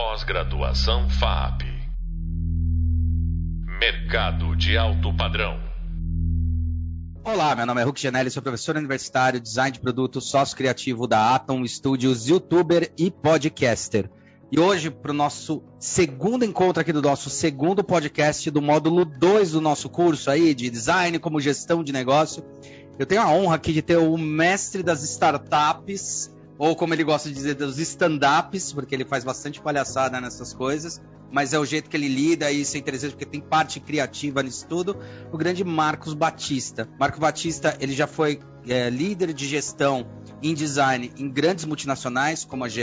Pós-graduação FAP. Mercado de alto padrão. Olá, meu nome é Hulk Janelli, sou professor universitário, design de produto, sócio criativo da Atom Studios, youtuber e podcaster. E hoje, para o nosso segundo encontro aqui do nosso segundo podcast do módulo 2 do nosso curso aí de design como gestão de negócio, eu tenho a honra aqui de ter o mestre das startups, ou como ele gosta de dizer, dos stand-ups, porque ele faz bastante palhaçada nessas coisas, mas é o jeito que ele lida e isso é interessante porque tem parte criativa nisso tudo. O grande Marcos Batista. Marcos Batista, ele já foi é, líder de gestão em design em grandes multinacionais como a GE,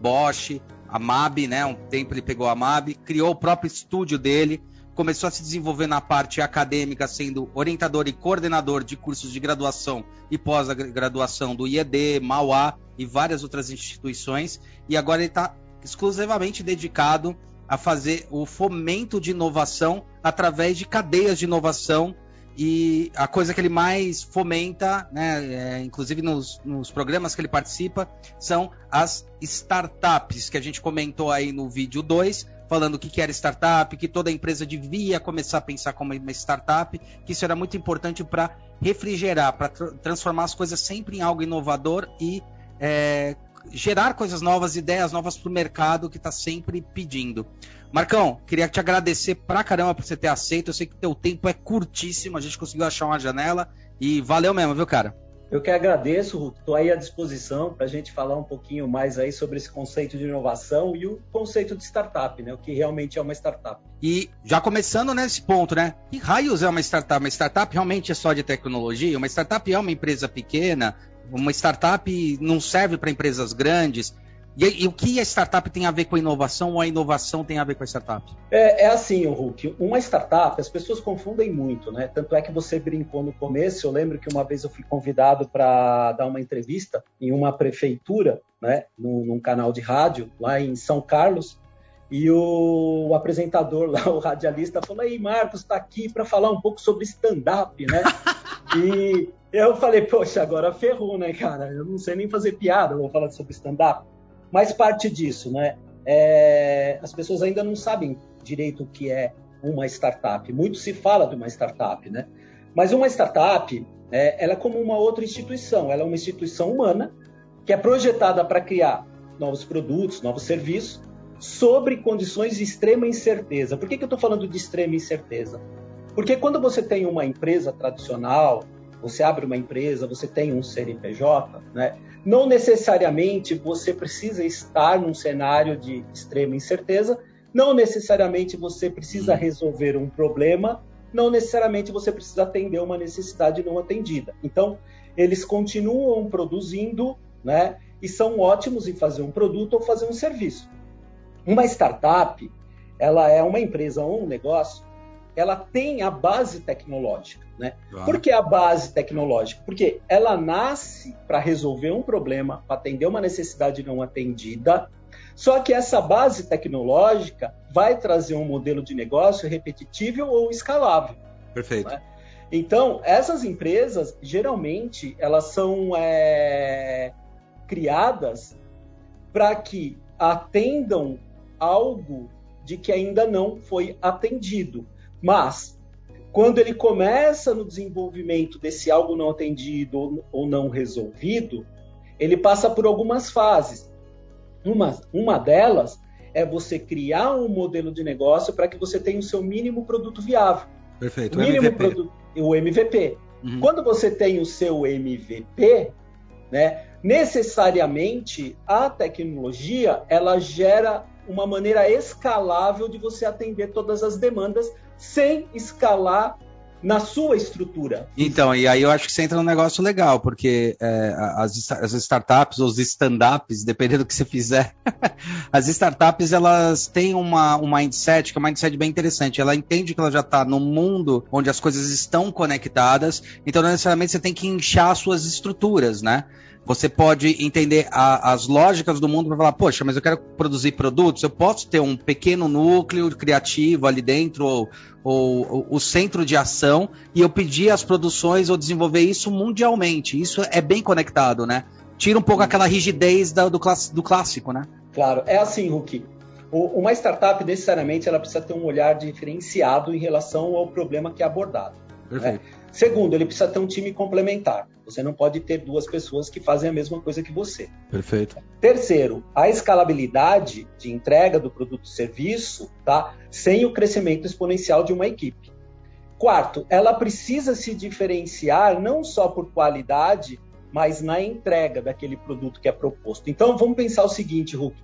Bosch, a MAB, né? Um tempo ele pegou a MAB, criou o próprio estúdio dele, começou a se desenvolver na parte acadêmica, sendo orientador e coordenador de cursos de graduação e pós-graduação do IED, Mauá e várias outras instituições. E agora ele está exclusivamente dedicado a fazer o fomento de inovação através de cadeias de inovação e a coisa que ele mais fomenta, né, é, inclusive nos, nos, programas que ele participa, são as startups, que a gente comentou aí no vídeo 2, falando o que, que era startup, que toda empresa devia começar a pensar como uma startup, que isso era muito importante para refrigerar, para tr transformar as coisas sempre em algo inovador e é, gerar coisas novas, ideias novas para o mercado que está sempre pedindo. Marcão, queria te agradecer pra caramba por você ter aceito. Eu sei que teu tempo é curtíssimo, a gente conseguiu achar uma janela e valeu mesmo, viu, cara? Eu que agradeço. Estou aí à disposição para a gente falar um pouquinho mais aí sobre esse conceito de inovação e o conceito de startup, né? O que realmente é uma startup. E já começando nesse ponto, né? Que raios é uma startup? Uma startup realmente é só de tecnologia? Uma startup é uma empresa pequena? Uma startup não serve para empresas grandes? E, e, o que a startup tem a ver com a inovação ou a inovação tem a ver com a startup? É, é assim, Hulk. Uma startup, as pessoas confundem muito, né? Tanto é que você brincou no começo. Eu lembro que uma vez eu fui convidado para dar uma entrevista em uma prefeitura, né? Num, num, canal de rádio lá em São Carlos. E o, o apresentador lá, o radialista, falou: Aí, Marcos, está aqui para falar um pouco sobre stand-up, né? e eu falei: Poxa, agora ferrou, né, cara? Eu não sei nem fazer piada, eu vou falar sobre stand-up. Mas parte disso, né? É, as pessoas ainda não sabem direito o que é uma startup. Muito se fala de uma startup, né? Mas uma startup, é, ela é como uma outra instituição. Ela é uma instituição humana que é projetada para criar novos produtos, novos serviços, sobre condições de extrema incerteza. Por que, que eu estou falando de extrema incerteza? Porque quando você tem uma empresa tradicional, você abre uma empresa, você tem um CNPJ, né? Não necessariamente você precisa estar num cenário de extrema incerteza, não necessariamente você precisa resolver um problema, não necessariamente você precisa atender uma necessidade não atendida. Então, eles continuam produzindo, né? E são ótimos em fazer um produto ou fazer um serviço. Uma startup, ela é uma empresa ou um negócio ela tem a base tecnológica. Né? Ah. Por que a base tecnológica? Porque ela nasce para resolver um problema, para atender uma necessidade não atendida, só que essa base tecnológica vai trazer um modelo de negócio repetitível ou escalável. Perfeito. Né? Então, essas empresas, geralmente, elas são é, criadas para que atendam algo de que ainda não foi atendido. Mas, quando ele começa no desenvolvimento desse algo não atendido ou não resolvido, ele passa por algumas fases. Uma, uma delas é você criar um modelo de negócio para que você tenha o seu mínimo produto viável. Perfeito, o, mínimo MVP. Produto, o MVP. Uhum. Quando você tem o seu MVP, né, necessariamente a tecnologia ela gera uma maneira escalável de você atender todas as demandas sem escalar na sua estrutura. Então, e aí eu acho que você entra num negócio legal, porque é, as, as, startups, os stand-ups, dependendo do que você fizer, as startups elas têm uma, um mindset que é um mindset bem interessante. Ela entende que ela já está num mundo onde as coisas estão conectadas, então não necessariamente você tem que inchar suas estruturas, né? Você pode entender a, as lógicas do mundo para falar, poxa, mas eu quero produzir produtos, eu posso ter um pequeno núcleo criativo ali dentro, ou, ou, ou o centro de ação, e eu pedir as produções ou desenvolver isso mundialmente. Isso é bem conectado, né? Tira um pouco aquela rigidez da, do, class, do clássico, né? Claro, é assim, Hulk. Uma startup, necessariamente, ela precisa ter um olhar diferenciado em relação ao problema que é abordado. Né? Segundo, ele precisa ter um time complementar. Você não pode ter duas pessoas que fazem a mesma coisa que você. Perfeito. Terceiro, a escalabilidade de entrega do produto e serviço, tá? Sem o crescimento exponencial de uma equipe. Quarto, ela precisa se diferenciar não só por qualidade, mas na entrega daquele produto que é proposto. Então, vamos pensar o seguinte, Hulk.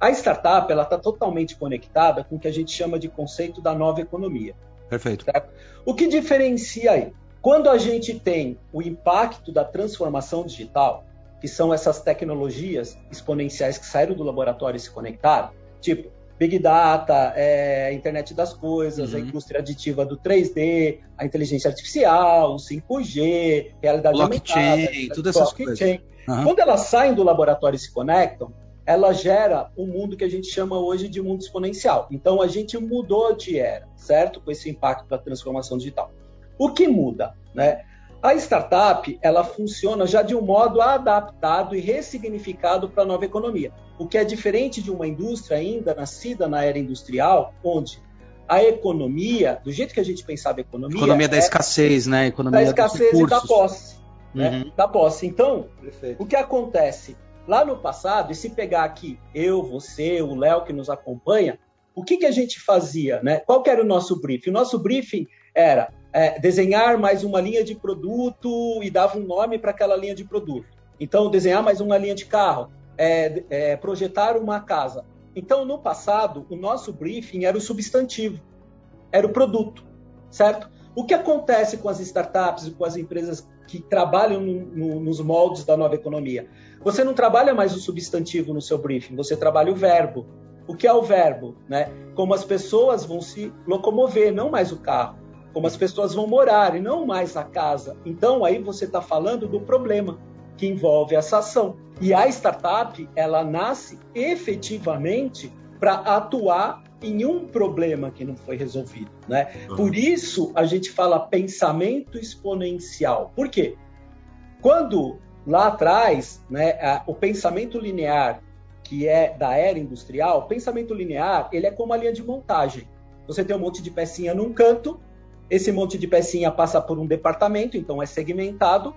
A startup ela está totalmente conectada com o que a gente chama de conceito da nova economia. Perfeito. Certo? O que diferencia aí? Quando a gente tem o impacto da transformação digital, que são essas tecnologias exponenciais que saíram do laboratório e se conectaram, tipo Big Data, é, internet das coisas, uhum. a indústria aditiva do 3D, a inteligência artificial, o 5G, realidade blockchain, aumentada, todas essas blockchain. coisas. Uhum. Quando elas saem do laboratório e se conectam, ela gera um mundo que a gente chama hoje de mundo exponencial. Então a gente mudou de era, certo? Com esse impacto da transformação digital. O que muda, né? A startup, ela funciona já de um modo adaptado e ressignificado para a nova economia, o que é diferente de uma indústria ainda nascida na era industrial, onde a economia, do jeito que a gente pensava a economia... Economia da é escassez, né? Economia da escassez e da posse. Né? Uhum. Né? Da posse. Então, Perfeito. o que acontece? Lá no passado, e se pegar aqui eu, você, o Léo que nos acompanha, o que, que a gente fazia? Né? Qual era o nosso briefing? O nosso briefing era é, desenhar mais uma linha de produto e dava um nome para aquela linha de produto. Então, desenhar mais uma linha de carro, é, é, projetar uma casa. Então, no passado, o nosso briefing era o substantivo, era o produto, certo? O que acontece com as startups e com as empresas que trabalham no, no, nos moldes da nova economia? Você não trabalha mais o substantivo no seu briefing, você trabalha o verbo. O que é o verbo? Né? Como as pessoas vão se locomover, não mais o carro como as pessoas vão morar e não mais a casa. Então aí você está falando do problema que envolve essa ação. E a startup ela nasce efetivamente para atuar em um problema que não foi resolvido, né? Uhum. Por isso a gente fala pensamento exponencial. Por quê? Quando lá atrás, né, o pensamento linear que é da era industrial, pensamento linear ele é como a linha de montagem. Você tem um monte de pecinha num canto esse monte de pecinha passa por um departamento, então é segmentado.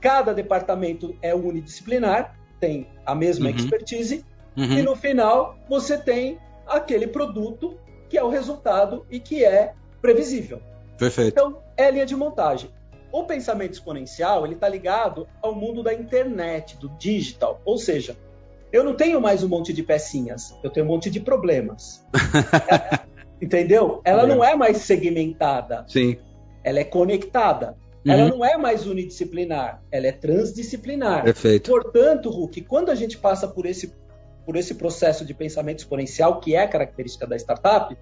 Cada departamento é unidisciplinar, tem a mesma uhum. expertise, uhum. e no final você tem aquele produto que é o resultado e que é previsível. Perfeito. Então, é linha de montagem. O pensamento exponencial ele está ligado ao mundo da internet, do digital. Ou seja, eu não tenho mais um monte de pecinhas, eu tenho um monte de problemas. Entendeu? Ela não é mais segmentada. Sim. Ela é conectada. Uhum. Ela não é mais unidisciplinar, ela é transdisciplinar. Perfeito. Portanto, Hulk, quando a gente passa por esse, por esse processo de pensamento exponencial, que é característica da startup,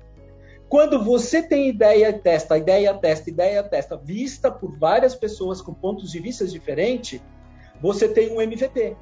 quando você tem ideia testa, ideia testa, ideia testa, vista por várias pessoas com pontos de vista diferentes, você tem um MVP.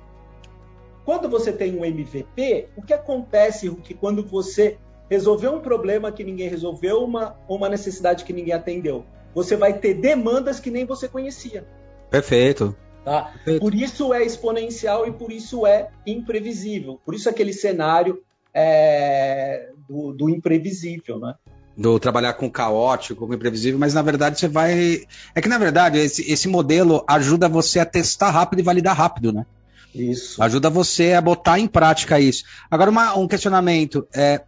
Quando você tem um MVP, o que acontece Hulk, quando você resolveu um problema que ninguém resolveu, uma, uma necessidade que ninguém atendeu. Você vai ter demandas que nem você conhecia. Perfeito. Tá? Por isso é exponencial e por isso é imprevisível. Por isso aquele cenário é, do, do imprevisível, né? do trabalhar com caótico, com imprevisível, mas na verdade você vai. É que na verdade esse, esse modelo ajuda você a testar rápido e validar rápido, né? Isso. Ajuda você a botar em prática isso. Agora, uma, um questionamento. É,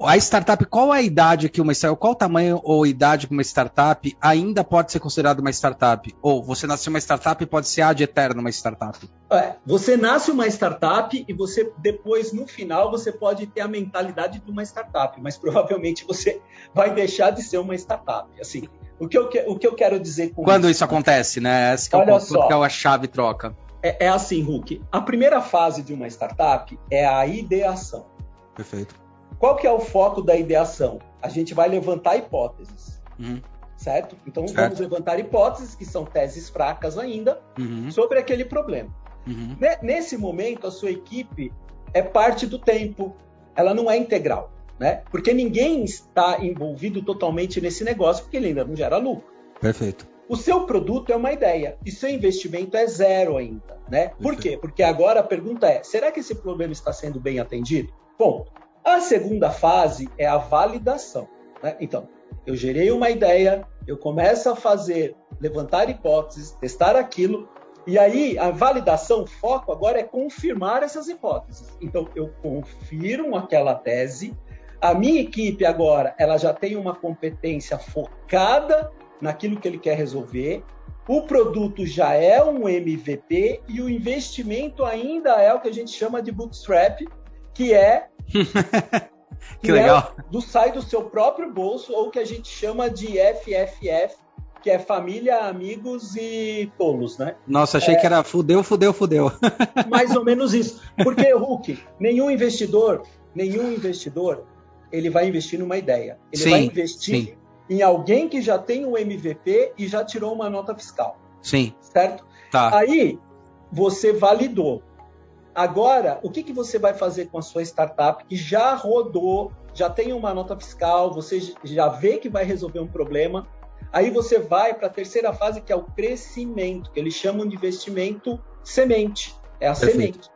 a startup, qual é a idade que uma startup, qual o tamanho ou idade que uma startup ainda pode ser considerada uma startup? Ou você nasceu uma startup e pode ser ad eterno uma startup? É, você nasce uma startup e você depois, no final, você pode ter a mentalidade de uma startup, mas provavelmente você vai deixar de ser uma startup. Assim, o que eu, o que eu quero dizer com Quando isso, isso acontece, né? Que é, o, que é a chave troca. É, é assim, Hulk. A primeira fase de uma startup é a ideação. Perfeito. Qual que é o foco da ideação? A gente vai levantar hipóteses, uhum. certo? Então certo. vamos levantar hipóteses, que são teses fracas ainda, uhum. sobre aquele problema. Uhum. Nesse momento, a sua equipe é parte do tempo, ela não é integral, né? Porque ninguém está envolvido totalmente nesse negócio, porque ele ainda não gera lucro. Perfeito. O seu produto é uma ideia e seu investimento é zero ainda, né? Por quê? Porque agora a pergunta é: será que esse problema está sendo bem atendido? Bom, A segunda fase é a validação. Né? Então, eu gerei uma ideia, eu começo a fazer, levantar hipóteses, testar aquilo, e aí a validação, o foco agora é confirmar essas hipóteses. Então, eu confirmo aquela tese, a minha equipe agora, ela já tem uma competência focada naquilo que ele quer resolver, o produto já é um MVP e o investimento ainda é o que a gente chama de bootstrap, que é que, legal. É do sai do seu próprio bolso ou que a gente chama de FFF, que é família, amigos e tolos, né? Nossa, achei é, que era fudeu, fudeu, fudeu. Mais ou menos isso. Porque, Hulk, nenhum investidor, nenhum investidor, ele vai investir numa ideia. Ele sim, vai investir sim. em alguém que já tem um MVP e já tirou uma nota fiscal. Sim. Certo? Tá. Aí, você validou. Agora, o que, que você vai fazer com a sua startup que já rodou, já tem uma nota fiscal, você já vê que vai resolver um problema? Aí você vai para a terceira fase, que é o crescimento, que eles chamam de investimento semente. É a Perfeito. semente.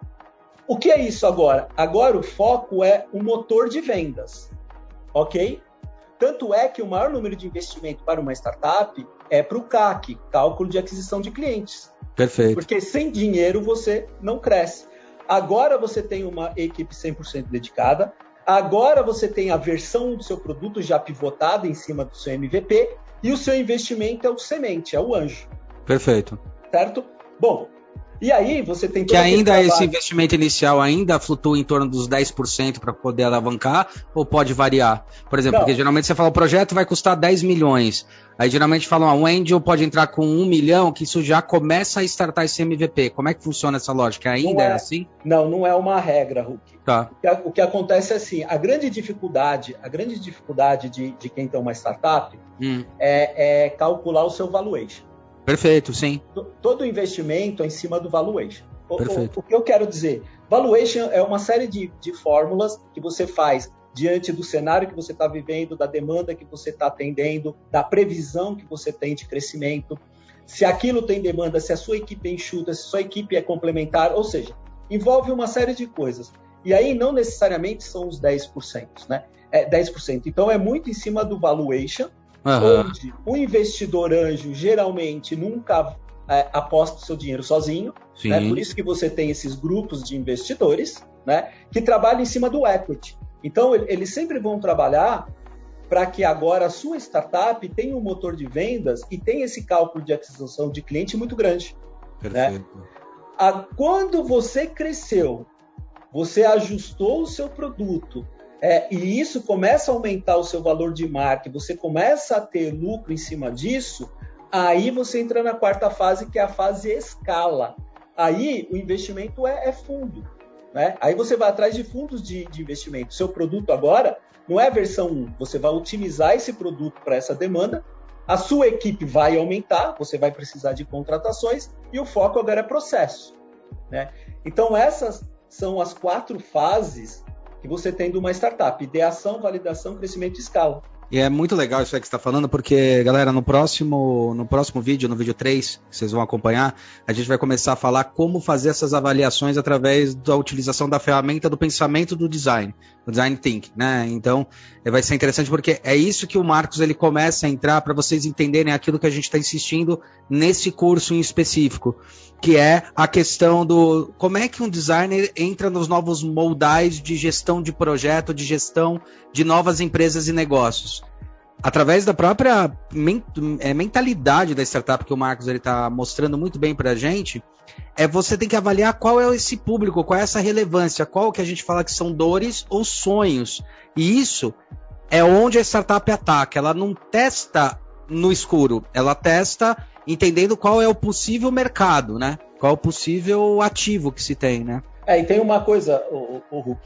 O que é isso agora? Agora o foco é o motor de vendas. Ok? Tanto é que o maior número de investimento para uma startup é para o CAC, cálculo de aquisição de clientes. Perfeito. Porque sem dinheiro você não cresce. Agora você tem uma equipe 100% dedicada. Agora você tem a versão do seu produto já pivotada em cima do seu MVP e o seu investimento é o semente, é o anjo. Perfeito. Certo? Bom, e aí você tem que ainda esse investimento inicial ainda flutua em torno dos 10% para poder alavancar ou pode variar? Por exemplo, Não. porque geralmente você fala o projeto vai custar 10 milhões. Aí geralmente falam, ah, um angel pode entrar com um milhão, que isso já começa a startar esse MVP. Como é que funciona essa lógica? Ainda é, é, assim? Não, não é uma regra, Hulk. Tá. O, que, o que acontece é assim, a grande dificuldade, a grande dificuldade de, de quem tem uma startup hum. é, é calcular o seu valuation. Perfeito, sim. Todo investimento é em cima do valuation. O, o, o, que eu quero dizer? Valuation é uma série de, de fórmulas que você faz diante do cenário que você está vivendo, da demanda que você está atendendo, da previsão que você tem de crescimento, se aquilo tem demanda, se a sua equipe é enxuta, se a sua equipe é complementar, ou seja, envolve uma série de coisas. E aí não necessariamente são os 10%, né? É 10%. Então é muito em cima do valuation, uhum. onde o investidor anjo geralmente nunca é, aposta o seu dinheiro sozinho. Né? Por isso que você tem esses grupos de investidores né, que trabalham em cima do equity. Então, eles sempre vão trabalhar para que agora a sua startup tenha um motor de vendas e tenha esse cálculo de aquisição de cliente muito grande. Né? Perfeito. Né? A, quando você cresceu, você ajustou o seu produto, é, e isso começa a aumentar o seu valor de marca, você começa a ter lucro em cima disso, aí você entra na quarta fase, que é a fase escala. Aí o investimento é, é fundo. Né? Aí você vai atrás de fundos de, de investimento. Seu produto agora não é a versão 1, você vai otimizar esse produto para essa demanda, a sua equipe vai aumentar, você vai precisar de contratações e o foco agora é processo. Né? Então, essas são as quatro fases que você tem de uma startup: ideação, validação, crescimento e escala. E é muito legal isso aí que você está falando, porque, galera, no próximo, no próximo vídeo, no vídeo 3, que vocês vão acompanhar, a gente vai começar a falar como fazer essas avaliações através da utilização da ferramenta do pensamento do design, do design thinking, né? Então, é, vai ser interessante porque é isso que o Marcos ele começa a entrar para vocês entenderem aquilo que a gente está insistindo nesse curso em específico, que é a questão do como é que um designer entra nos novos moldais de gestão de projeto, de gestão de novas empresas e negócios. Através da própria é, mentalidade da startup que o Marcos está mostrando muito bem para a gente, é você tem que avaliar qual é esse público, qual é essa relevância, qual que a gente fala que são dores ou sonhos. E isso é onde a startup ataca. Ela não testa no escuro, ela testa entendendo qual é o possível mercado, né? Qual é o possível ativo que se tem, né? É, e tem uma coisa, o, o Hulk.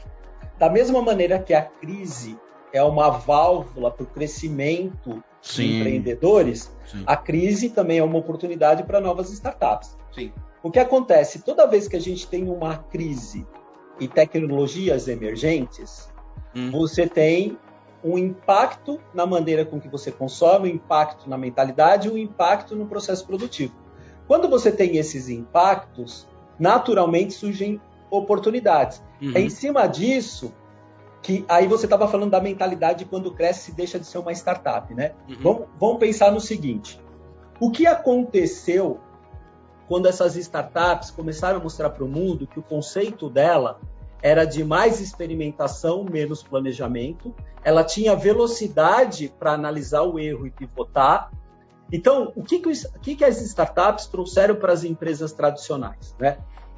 Da mesma maneira que a crise é uma válvula para o crescimento Sim. de empreendedores, Sim. a crise também é uma oportunidade para novas startups. Sim. O que acontece? Toda vez que a gente tem uma crise e tecnologias emergentes, hum. você tem um impacto na maneira com que você consome, um impacto na mentalidade, um impacto no processo produtivo. Quando você tem esses impactos, naturalmente surgem oportunidades. Uhum. É em cima disso que aí você estava falando da mentalidade quando cresce deixa de ser uma startup, né? Uhum. Vamos, vamos pensar no seguinte: o que aconteceu quando essas startups começaram a mostrar para o mundo que o conceito dela era de mais experimentação, menos planejamento, ela tinha velocidade para analisar o erro e pivotar. Então, o que, que, o que, que as startups trouxeram para as empresas tradicionais? Né?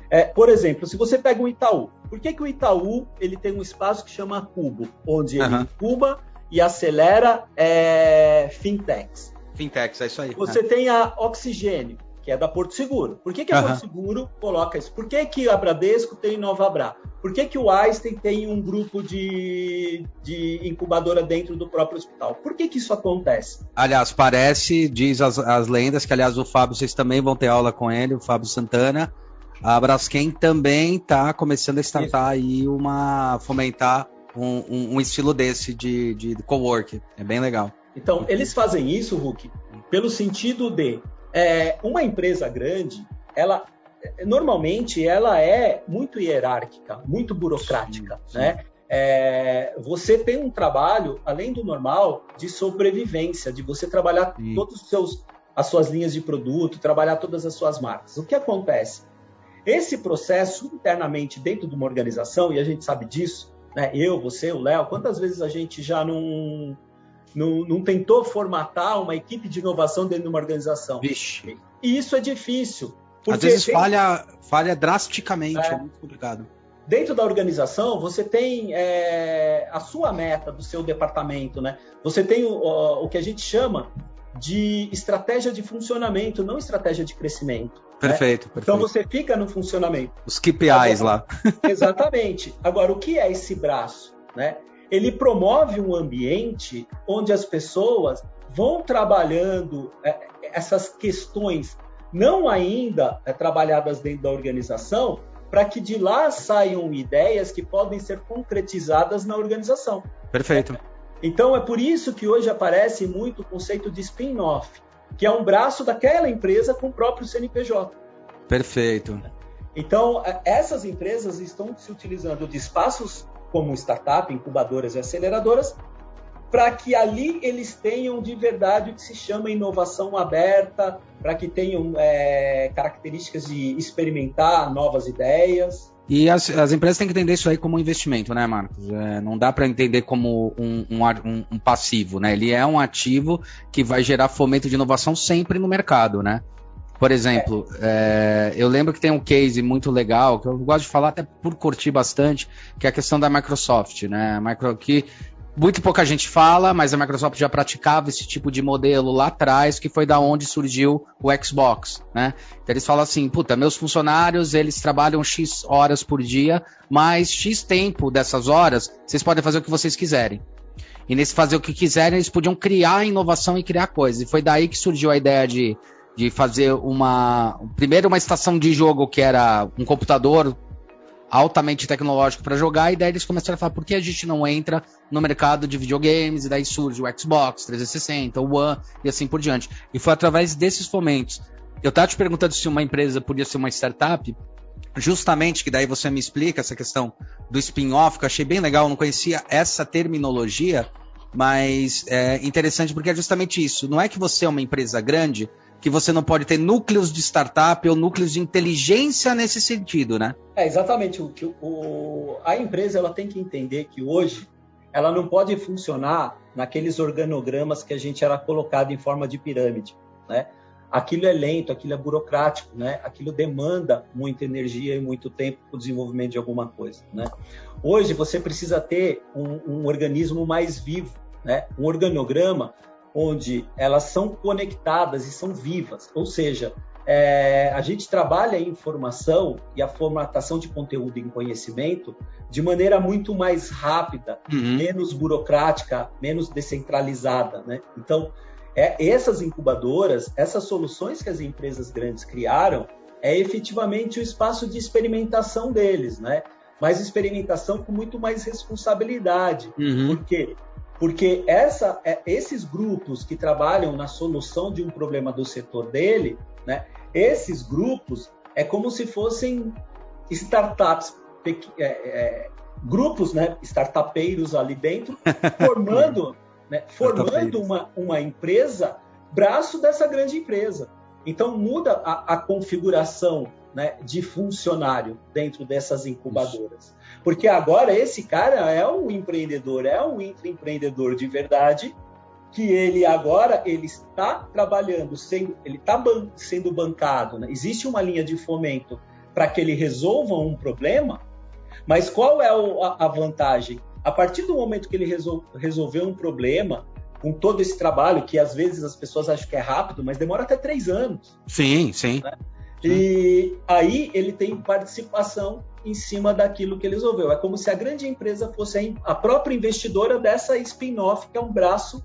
É, por exemplo, se você pega o Itaú, por que, que o Itaú ele tem um espaço que chama Cubo, onde ele incuba e acelera é, fintechs? Fintechs, é isso aí. Você é. tem a Oxigênio, que é da Porto Seguro. Por que, que a uhum. Porto Seguro coloca isso? Por que, que a Bradesco tem Nova Bra? Por que, que o Einstein tem um grupo de, de incubadora dentro do próprio hospital? Por que, que isso acontece? Aliás, parece, diz as, as lendas, que aliás o Fábio, vocês também vão ter aula com ele, o Fábio Santana. A Braskem também está começando a startar aí uma. fomentar um, um, um estilo desse de, de, de co-work. É bem legal. Então, eles fazem isso, Hulk, pelo sentido de é, uma empresa grande, ela normalmente ela é muito hierárquica, muito burocrática, sim, sim. né? É, você tem um trabalho além do normal de sobrevivência, de você trabalhar sim. todos os seus as suas linhas de produto, trabalhar todas as suas marcas. O que acontece? Esse processo internamente dentro de uma organização, e a gente sabe disso, né? Eu, você, o Léo, quantas vezes a gente já não não, não tentou formatar uma equipe de inovação dentro de uma organização. Vixe. E isso é difícil. Às vezes tem... falha, falha drasticamente, é. é. muito complicado. Dentro da organização, você tem é, a sua meta do seu departamento, né? Você tem o, o, o que a gente chama de estratégia de funcionamento, não estratégia de crescimento. Perfeito, né? perfeito. Então você fica no funcionamento. Os KPIs Agora, lá. Exatamente. Agora, o que é esse braço? Né? ele promove um ambiente onde as pessoas vão trabalhando é, essas questões não ainda é, trabalhadas dentro da organização, para que de lá saiam ideias que podem ser concretizadas na organização. Perfeito. Então é por isso que hoje aparece muito o conceito de spin-off, que é um braço daquela empresa com o próprio CNPJ. Perfeito. Então, é, essas empresas estão se utilizando de espaços como startup, incubadoras e aceleradoras, para que ali eles tenham de verdade o que se chama inovação aberta, para que tenham é, características de experimentar novas ideias. E as, as, empresas têm que entender isso aí como um investimento, né, Marcos? É, não dá para entender como um, um, um, passivo, né? Ele é um ativo que vai gerar fomento de inovação sempre no mercado, né? Por exemplo, é. Eu lembro que tem um case muito legal, que eu gosto de falar até por curtir bastante, que é a questão da Microsoft, né? Micro, que muito pouca gente fala, mas a Microsoft já praticava esse tipo de modelo lá atrás, que foi da onde surgiu o Xbox, né? Então eles falam assim, puta, meus funcionários, eles trabalham X horas por dia, mas X tempo dessas horas, vocês podem fazer o que vocês quiserem. E nesse fazer o que quiserem, eles podiam criar inovação e criar coisas. E foi daí que surgiu a ideia de de fazer uma. Primeiro, uma estação de jogo que era um computador altamente tecnológico para jogar, e daí eles começaram a falar por que a gente não entra no mercado de videogames, e daí surge o Xbox 360, o One e assim por diante. E foi através desses fomentos. Eu estava te perguntando se uma empresa podia ser uma startup, justamente que daí você me explica essa questão do spin-off, que eu achei bem legal, não conhecia essa terminologia, mas é interessante porque é justamente isso. Não é que você é uma empresa grande, que você não pode ter núcleos de startup ou núcleos de inteligência nesse sentido, né? É, exatamente. O, o, a empresa ela tem que entender que hoje ela não pode funcionar naqueles organogramas que a gente era colocado em forma de pirâmide, né? Aquilo é lento, aquilo é burocrático, né? Aquilo demanda muita energia e muito tempo para o desenvolvimento de alguma coisa, né? Hoje você precisa ter um, um organismo mais vivo, né? Um organograma onde elas são conectadas e são vivas, ou seja, é, a gente trabalha a informação e a formatação de conteúdo em conhecimento de maneira muito mais rápida, uhum. menos burocrática, menos descentralizada, né? Então, é, essas incubadoras, essas soluções que as empresas grandes criaram, é efetivamente o espaço de experimentação deles, né? Mas experimentação com muito mais responsabilidade, uhum. porque porque essa, é, esses grupos que trabalham na solução de um problema do setor dele, né, esses grupos é como se fossem startups é, é, grupos, né, startupeiros ali dentro, formando, né, formando uma, uma empresa, braço dessa grande empresa. Então muda a, a configuração né, de funcionário dentro dessas incubadoras. Porque agora esse cara é um empreendedor, é um empreendedor de verdade, que ele agora ele está trabalhando, sendo, ele está ban sendo bancado. Né? Existe uma linha de fomento para que ele resolva um problema, mas qual é o, a, a, vantagem? A partir do momento que ele resol, resolveu um problema, com todo esse trabalho, que às vezes as pessoas acham que é rápido, mas demora até três anos. Sim, sim. Né? E aí ele tem participação em cima daquilo que ele resolveu. É como se a grande empresa fosse a própria investidora dessa spin-off, que é um braço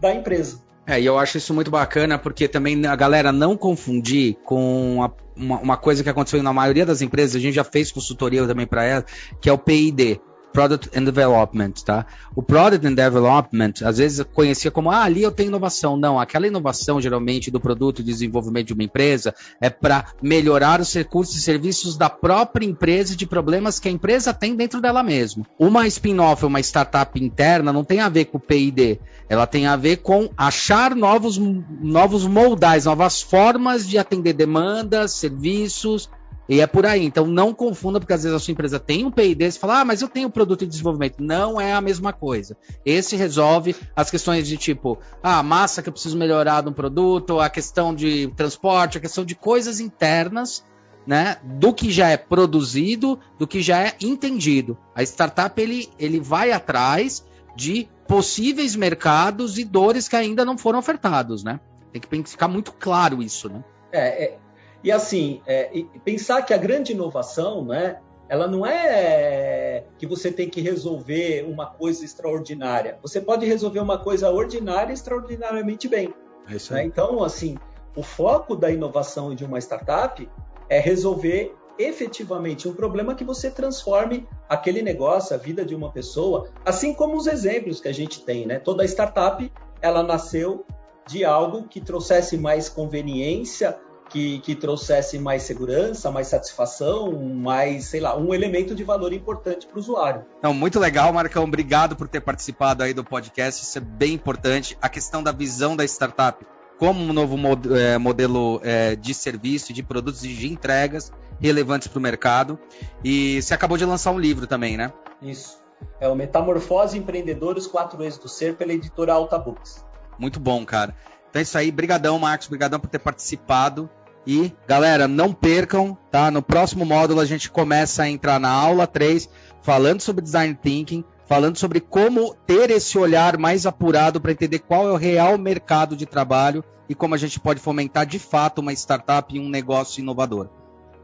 da empresa. É, e eu acho isso muito bacana porque também a galera não confundir com a, uma, uma, coisa que aconteceu na maioria das empresas, a gente já fez consultoria também para ela, que é o PID, Product and Development, tá? O Product and Development, às vezes conhecia como, ah, ali eu tenho inovação. Não, aquela inovação, geralmente, do produto e desenvolvimento de uma empresa é para melhorar os recursos e serviços da própria empresa de problemas que a empresa tem dentro dela mesma. Uma spin-off, uma startup interna, não tem a ver com o P&D. Ela tem a ver com achar novos, novos moldais, novas formas de atender demandas, serviços, e é por aí. Então não confunda, porque às vezes a sua empresa tem um PID e fala, ah, mas eu tenho produto de desenvolvimento. Não é a mesma coisa. Esse resolve as questões de tipo, ah, massa que eu preciso melhorar no produto, a questão de transporte, a questão de coisas internas. Né, do que já é produzido, do que já é entendido. A startup ele, ele vai atrás de possíveis mercados e dores que ainda não foram ofertados, né? Tem que ficar muito claro isso, né? É, é, e assim, é, e pensar que a grande inovação, né, ela não é que você tem que resolver uma coisa extraordinária. Você pode resolver uma coisa ordinária extraordinariamente bem. É né? Então, assim, o foco da inovação de uma startup é resolver efetivamente um problema que você transforme aquele negócio, a vida de uma pessoa, assim como os exemplos que a gente tem, né? Toda startup, ela nasceu de algo que trouxesse mais conveniência que, que trouxesse mais segurança, mais satisfação, mais, sei lá, um elemento de valor importante para o usuário. Não, muito legal, Marcão. Obrigado por ter participado aí do podcast. Isso é bem importante. A questão da visão da startup como um novo é, modelo é, de serviço, de produtos e de entregas relevantes para o mercado. E você acabou de lançar um livro também, né? Isso. É o Metamorfose Empreendedores Quatro Eixos do Ser pela editora Alta Books. Muito bom, cara. Então é isso aí. Brigadão, Marcos. Brigadão por ter participado. E, galera, não percam, tá? No próximo módulo a gente começa a entrar na aula 3, falando sobre design thinking, falando sobre como ter esse olhar mais apurado para entender qual é o real mercado de trabalho e como a gente pode fomentar de fato uma startup e um negócio inovador.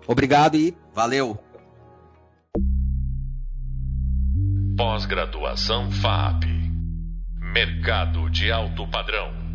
Obrigado e valeu! Pós-graduação FAP Mercado de alto padrão.